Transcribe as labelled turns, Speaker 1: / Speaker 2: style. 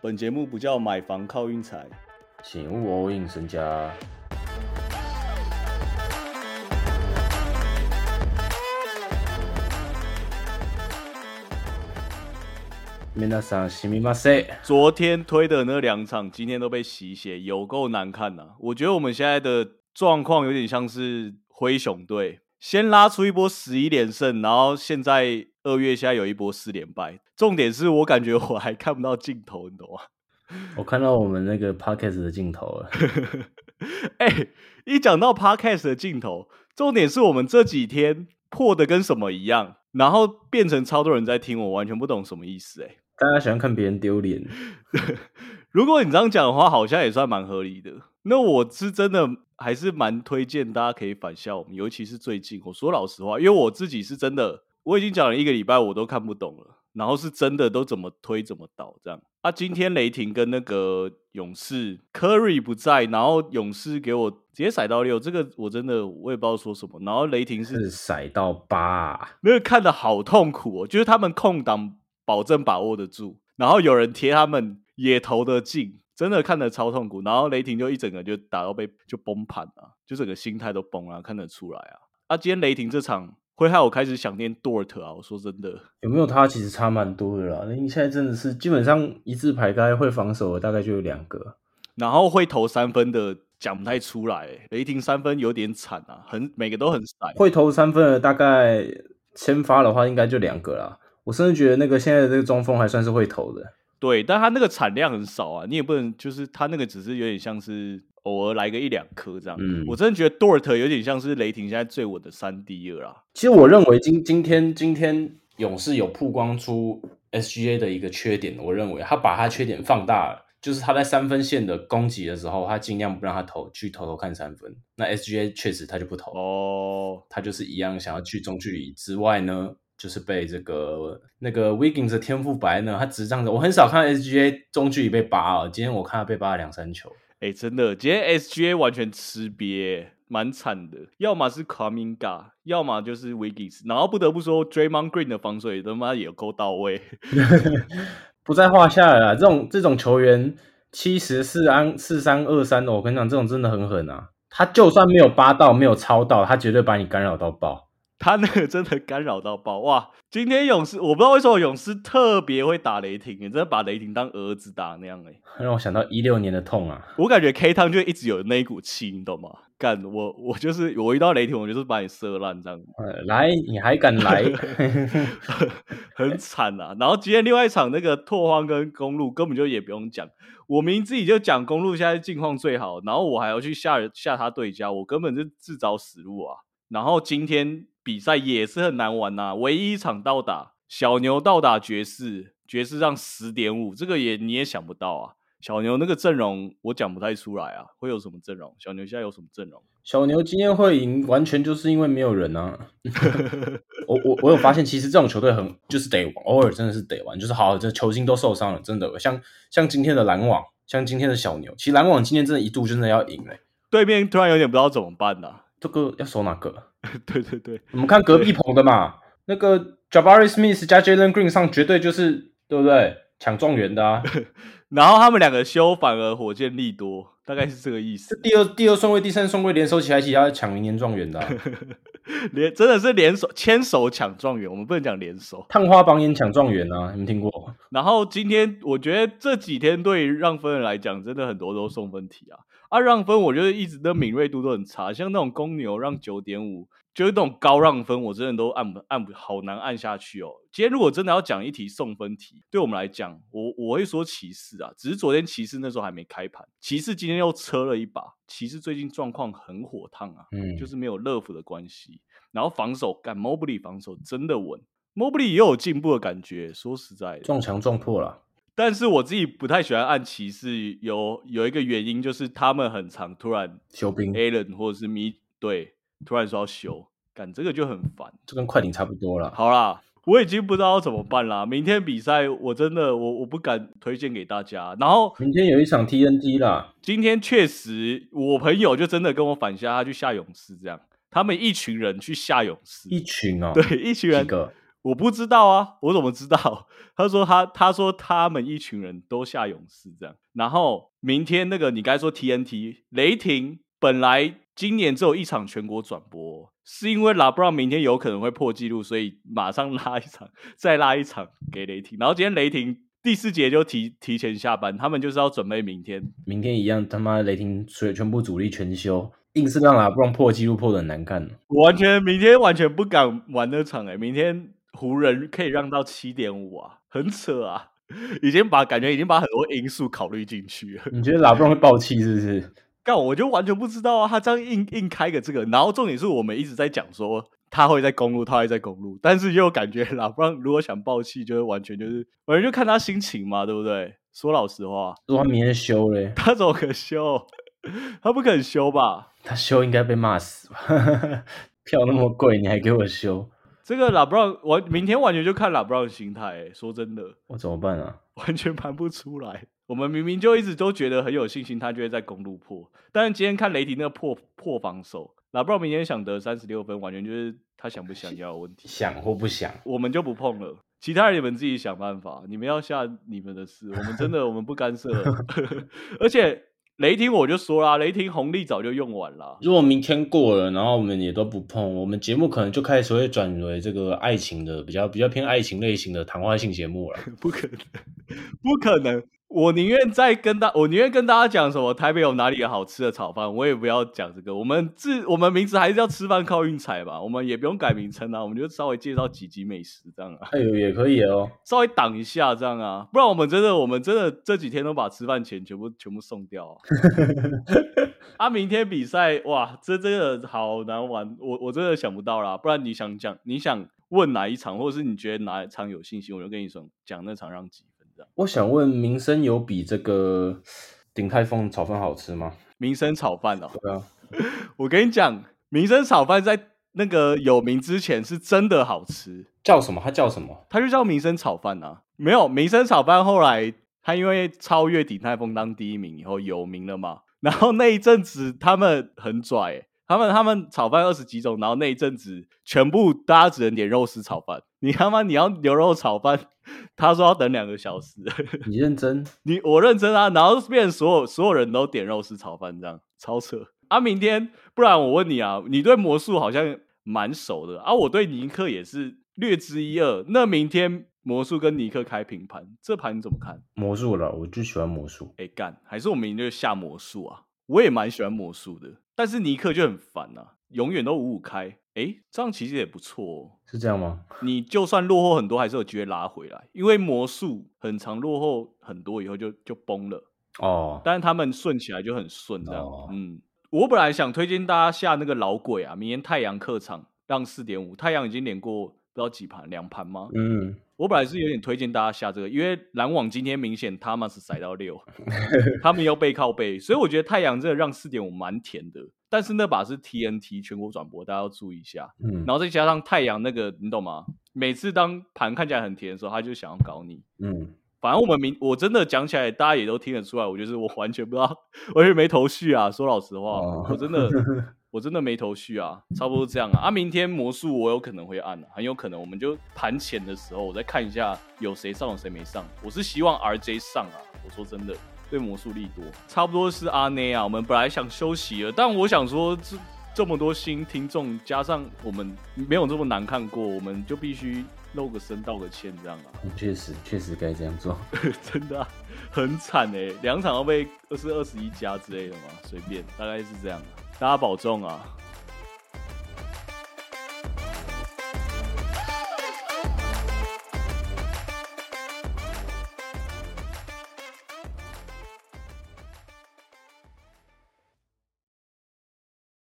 Speaker 1: 本节目不叫买房靠运财，
Speaker 2: 请勿 all in 身家。皆さんすみません。
Speaker 1: 昨天推的那两场，今天都被洗血，有够难看呐、我觉得我们现在的状况有点像是灰熊队， 先拉出一波十一连胜，然后现在二月现在有一波四连败。重点是我感觉我还看不到尽头，你懂吗？
Speaker 2: 我看到我们那个 podcast 的镜头了。
Speaker 1: 哎、一讲到 podcast 的镜头，重点是我们这几天破的跟什么一样，然后变成超多人在听，我完全不懂什么意思、哎。
Speaker 2: 大家喜欢看别人丢脸，
Speaker 1: 如果你这样讲的话，好像也算蛮合理的。那我是真的还是蛮推荐大家可以反校我们，尤其是最近。我说老实话，因为我自己是真的，我已经讲了一个礼拜，我都看不懂了。然后是真的都怎么推怎么倒这样。啊，今天雷霆跟那个勇士，Curry 不在，然后勇士给我直接甩到六，这个我真的我也不知道说什么。然后雷霆是
Speaker 2: 甩到八、
Speaker 1: 那个看的好痛苦哦，就是他们空档保证把握得住，然后有人贴他们也投得进，真的看得超痛苦。然后雷霆就一整个就打到被就崩盘了，就整个心态都崩了，看得出来啊。啊，今天雷霆这场会害我开始想念 Dort 啊，我说真的，
Speaker 2: 有没有他其实差蛮多的啦。你现在真的是基本上一字排开会防守的大概就有两个。
Speaker 1: 然后会投三分的讲不太出来，雷霆三分有点惨啊，很每个都很散。
Speaker 2: 会投三分的大概先发的话应该就两个啦。我甚至觉得那个现在的这个中锋还算是会投的。
Speaker 1: 对，但他那个产量很少啊，你也不能就是他那个只是有点像是偶尔来个一两颗这样。
Speaker 2: 嗯
Speaker 1: 我真的觉得 Dort 有点像是雷霆现在最稳的三 D 了啊。
Speaker 2: 其实我认为今今天今天勇士有曝光出 SGA 的一个缺点，我认为他把他缺点放大了，就是他在三分线的攻击的时候，他尽量不让他投去投投看三分。那 SGA 确实他就不投，
Speaker 1: 哦，
Speaker 2: 他就是一样想要去中距离之外呢，就是被这个那个 Wiggins 的天赋白呢，他只是这样子。我很少看到 SGA 中距离被扒啊，今天我看他被扒了两三球。
Speaker 1: 哎，真的，今天 SGA 完全吃瘪，蛮惨的。要么是 Kaminga，要么就是 Wiggins。然后不得不说，Draymond Green 的防守也他妈也够到位。
Speaker 2: 不在话下了啦。这种这种球员七十四安四三二三的，我跟你讲，这种真的很狠啊。他就算没有扒到，没有抄到，他绝对把你干扰到爆。
Speaker 1: 他那个真的干扰到爆哇！今天勇士，我不知道为什么勇士特别会打雷霆，你真的把雷霆当儿子打那样哎、
Speaker 2: 让我想到一六年的痛啊！
Speaker 1: 我感觉 K 汤就一直有那一股气，你懂吗？干我我就是我遇到雷霆，我就是把你射烂这样，
Speaker 2: 呃来，你还敢来？
Speaker 1: 很惨啊。然后今天另外一场那个拓荒跟公路根本就也不用讲，我明自己就讲公路现在境况最好，然后我还要去下下他对家，我根本就自找死路啊。然后今天比赛也是很难玩呐、唯一一场到打小牛到打爵士，爵士让十点五，这个也你也想不到啊。小牛那个阵容我讲不太出来啊，会有什么阵容？小牛现在有什么阵容？
Speaker 2: 小牛今天会赢，完全就是因为没有人啊！我我我有发现，其实这种球队很就是得玩，偶尔真的是得玩，就是好，这球星都受伤了，真的像像今天的篮网，像今天的小牛，其实篮网今天真的一度真的要赢嘞、
Speaker 1: 对面突然有点不知道怎么办呐、
Speaker 2: 这个要守哪个？
Speaker 1: 对对对，
Speaker 2: 我们看隔壁棚的嘛，那个 Jabari Smith 加 Jalen Green 上绝对就是对不对？抢状元的啊！
Speaker 1: 然后他们两个修，反而火箭利多，大概是这个意思。
Speaker 2: 第二第二顺位、第三顺位联手起来，一起要抢明年状元的、啊，
Speaker 1: 联真的是联手牵手抢状元，我们不能讲联手。
Speaker 2: 探花榜眼抢状元啊！你们听过？
Speaker 1: 然后今天我觉得这几天对于让分人来讲，真的很多都送分题啊。啊，让分我觉得一直的敏锐度都很差，像那种公牛让九点五，就是那种高让分，我真的都按不按不好难按下去哦。今天如果真的要讲一题送分题，对我们来讲，我我会说骑士啊，只是昨天骑士那时候还没开盘，骑士今天又车了一把，骑士最近状况很火烫啊，
Speaker 2: 嗯，
Speaker 1: 就是没有乐福的关系，然后防守干 Mobley 防守真的稳，Mobley 也有进步的感觉，说实在的，
Speaker 2: 撞墙撞破了。
Speaker 1: 但是我自己不太喜欢按骑士，有有一个原因就是他们很常突然
Speaker 2: 休兵
Speaker 1: ，Allen 或者是米对突然说要休，干这个就很烦。
Speaker 2: 这跟快艇差不多了。
Speaker 1: 好啦，我已经不知道要怎么办啦。明天比赛我真的我我不敢推荐给大家。然后
Speaker 2: 明天有一场 TNT 啦，
Speaker 1: 今天确实我朋友就真的跟我反下，他去下勇士这样，他们一群人去下勇士，
Speaker 2: 一群哦，
Speaker 1: 对一群人我不知道啊，我怎么知道？他说他他说他们一群人都下勇士这样，然后明天那个你该说 TNT 雷霆本来今年只有一场全国转播，是因为拉布朗明天有可能会破纪录，所以马上拉一场，再拉一场给雷霆。然后今天雷霆第四节就提提前下班，他们就是要准备明天。
Speaker 2: 明天一样，他妈雷霆全全部主力全休，硬是让拉布朗破纪录破的很难看。
Speaker 1: 完全明天完全不敢玩那场哎，明天湖人可以让到七点五啊，很扯啊，已经把感觉已经把很多因素考虑进去了。
Speaker 2: 你觉得拉布朗会爆气是不是？
Speaker 1: 干，我就完全不知道啊！他这样硬硬开个这个，然后重点是我们一直在讲说他会在公路，他会在公路，但是又感觉拉布朗如果想爆气，就是完全就是 完全就看他心情嘛，对不对？说老实话，
Speaker 2: 如果他明天休嘞，
Speaker 1: 他怎么可休？他不肯休吧？
Speaker 2: 他休应该被骂死吧？票那么贵，你还给我休？
Speaker 1: 这个拉布朗，我明天完全就看拉布朗的心态。说真的，
Speaker 2: 我怎么办啊？
Speaker 1: 完全盘不出来。我们明明就一直都觉得很有信心，他就会在公路破。但是今天看雷霆那个破破防守，拉布朗明天想得三十六分，完全就是他想不想要的问题。
Speaker 2: 想或不想，
Speaker 1: 我们就不碰了。其他人你们自己想办法，你们要下你们的事，我们真的我们不干涉。而且。雷霆我就说啦，雷霆红利早就用完了。
Speaker 2: 如果明天过了，然后我们也都不碰，我们节目可能就开始会转为这个爱情的比较比较偏爱情类型的谈话性节目了。
Speaker 1: 不可能，不可能。我宁愿再跟大，我宁愿跟大家讲什么台北有哪里有好吃的炒饭，我也不要讲这个。我们自我们名字还是要吃饭靠运财吧，我们也不用改名称啊，我们就稍微介绍几集美食这样啊。
Speaker 2: 哎呦，也可以哦，
Speaker 1: 稍微挡一下这样啊，不然我们真的，我们真的这几天都把吃饭钱全部全部送掉。啊，明天比赛哇，这真的好难玩，我我真的想不到啦。不然你想讲，你想问哪一场，或者是你觉得哪一场有信心，我就跟你说讲那场让几。
Speaker 2: 我想问，民生有比这个鼎泰丰炒饭好吃吗？
Speaker 1: 民生炒饭哦，
Speaker 2: 对啊，
Speaker 1: 我跟你讲，民生炒饭在那个有名之前是真的好吃。
Speaker 2: 叫什么？它叫什么？
Speaker 1: 它就叫民生炒饭啊。没有民生炒饭，后来它因为超越鼎泰丰当第一名以后有名了嘛。然后那一阵子他们很拽。他们他们炒饭二十几种，然后那一阵子全部大家只能点肉丝炒饭。你他妈你要牛肉炒饭，他说要等两个小时。
Speaker 2: 你认真？
Speaker 1: 你我认真啊！然后变成所有所有人都点肉丝炒饭，这样超扯啊！明天不然我问你啊，你对魔术好像蛮熟的啊，我对尼克也是略知一二。那明天魔术跟尼克开平盘，这盘你怎么看？
Speaker 2: 魔术了，我就喜欢魔术。
Speaker 1: 哎干，还是我们明天就下魔术啊？我也蛮喜欢魔术的。但是尼克就很烦呐，永远都五五开。哎，这样其实也不错，
Speaker 2: 是这样吗？
Speaker 1: 你就算落后很多，还是有机会拉回来，因为魔术很长，落后很多以后就就崩了哦。但是他们顺起来就很顺，这样。嗯，我本来想推荐大家下那个老鬼啊，明天太阳客场让四点五，太阳已经连过不知道几盘，两盘吗？嗯。我本来是有点推荐大家下这个，因为篮网今天明显他们是塞到六，他们要背靠背，所以我觉得太阳真的让四点五蛮甜的。但是那把是 TNT 全国转播，大家要注意一下。嗯，然后再加上太阳那个，你懂吗？每次当盘看起来很甜的时候，他就想要搞你。嗯，反正我们明我真的讲起来，大家也都听得出来，我就是我完全不知道，完全没头绪啊。说老实话，我真的。我真的没头绪啊，差不多这样啊。啊，明天魔术我有可能会按，很有可能我们就盘前的时候，我再看一下有谁上，有谁没上。我是希望 RJ 上啊。我说真的，对魔术力多，差不多是阿内啊。我们本来想休息了，但我想说，这这么多新听众，加上我们没有这么难看过，我们就必须露个身，道个歉，这样啊。
Speaker 2: 确实，确实该这样做。
Speaker 1: 真的很惨哎，两场要被二十二十一加之类的嘛，随便，大概是这样。大家保重啊！